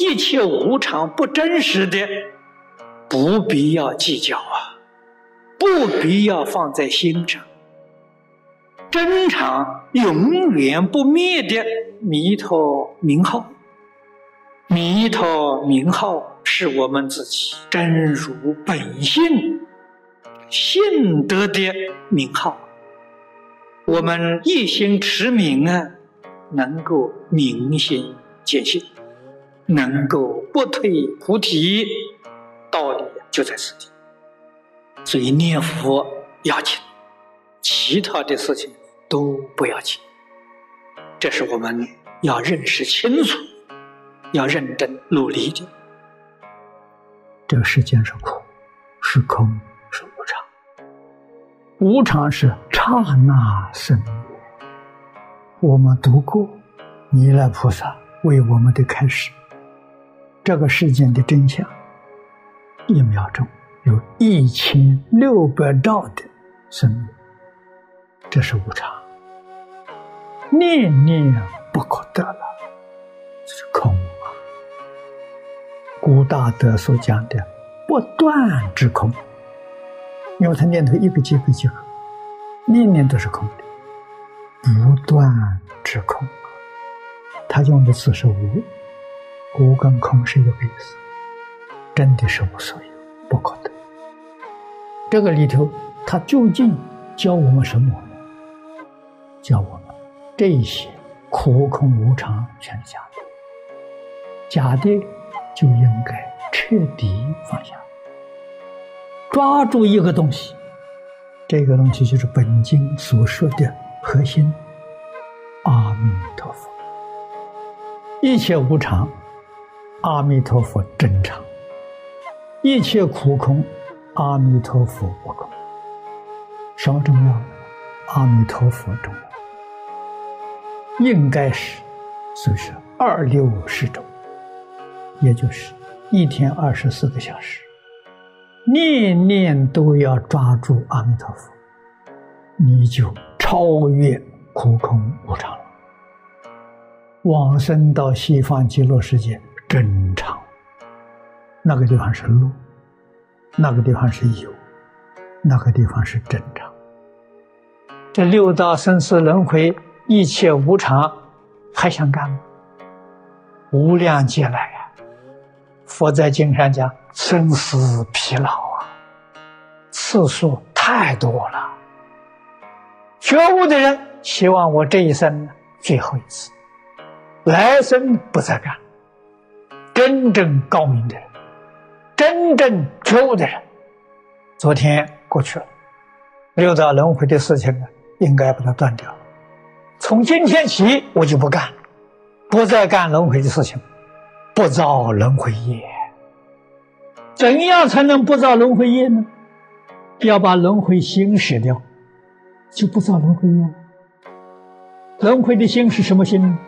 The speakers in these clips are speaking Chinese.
一切无常不真实的，不必要计较啊，不必要放在心上。真常永远不灭的弥陀名号，弥陀名号是我们自己真如本性性德的名号。我们一心持名啊，能够明心见性，能够不退菩提，道理就在此地。所以念佛要紧，其他的事情都不要紧。这是我们要认识清楚，要认真努力的。这个世间是苦，是空，是无常。无常是刹那生灭。我们读过弥勒菩萨为我们的开始，这个世间的真相，一秒钟有一千六百兆的生命，这是无常，念念不可得了，这是空啊。古大德所讲的不断之空。因为他念头一个接一个，念念都是空的，不断之空。他用的词是无，无跟空是一个意思，真的是无所有，不可得。这个里头，他究竟教我们什么呢？教我们这些苦空无常全是假的，假的就应该彻底放下。抓住一个东西，这个东西就是本经所说的核心——阿弥陀佛。一切无常，阿弥陀佛真常；一切苦空，阿弥陀佛不空。什么重要？阿弥陀佛重要。应该是，所以是二六十种，也就是一天二十四个小时。念念都要抓住阿弥陀佛，你就超越苦空无常了。往生到西方极乐世界正常，那个地方是路，那个地方是有，那个地方是正常。这六道生死轮回，一切无常，还想干吗？无量劫来啊！佛在经上讲。生死疲劳啊，次数太多了。觉悟的人希望我这一生最后一次，来生不再干。真正高明的人，真正觉悟的人，昨天过去了，六道轮回的事情呢，应该把它断掉。从今天起，我就不干，不再干轮回的事情，不造轮回业。怎样才能不造轮回业呢？要把轮回心舍掉，就不造轮回业了。轮回的心是什么心呢？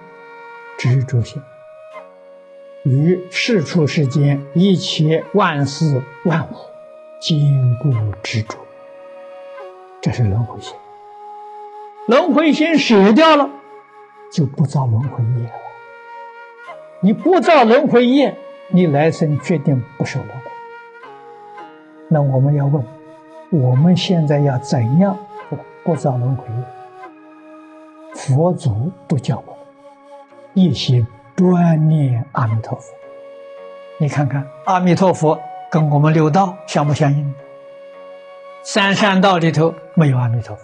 执着心，与世出世间一切万事万物坚固执着，这是轮回心。轮回心舍掉了，就不造轮回业了。你不造轮回业，你来生决定不受轮回。那我们要问，我们现在要怎样不造轮回业？佛祖都教我们一心专念阿弥陀佛。你看看阿弥陀佛跟我们六道相不相应？三善道里头没有阿弥陀佛，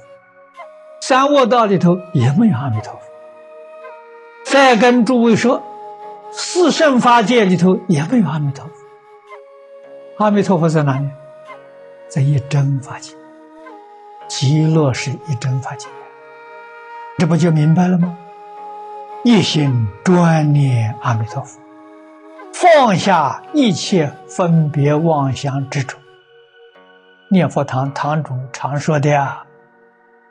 三恶道里头也没有阿弥陀佛。再跟诸位说，四圣法界里头也没有阿弥陀佛。阿弥陀佛在哪里？在一真法界，极乐是一真法界，这不就明白了吗？一心专念阿弥陀佛，放下一切分别妄想执着。念佛堂堂主常说的呀：“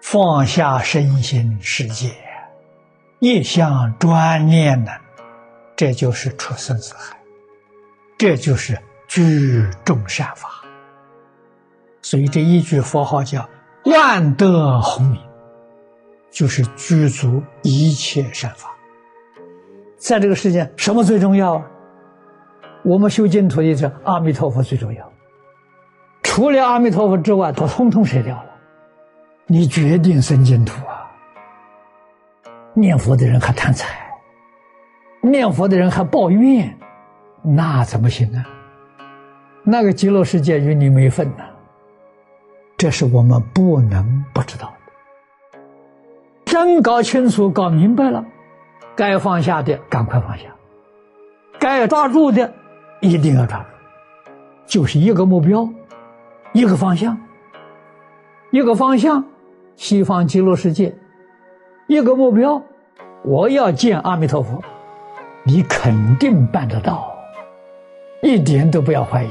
放下身心世界，一向专念呢，这就是出生死海，这就是聚众善法。”所以这一句佛号叫“万德洪名”，就是具足一切善法。在这个世界，什么最重要啊？我们修净土的是阿弥陀佛最重要，除了阿弥陀佛之外，都通通舍掉了。你决定生净土啊！念佛的人还贪财，念佛的人还抱怨，那怎么行呢？那个极乐世界与你没份呐！这是我们不能不知道的。真搞清楚、搞明白了，该放下的赶快放下，该抓住的一定要抓住，就是一个目标，一个方向，一个方向。西方极乐世界，一个目标，我要见阿弥陀佛，你肯定办得到，一点都不要怀疑。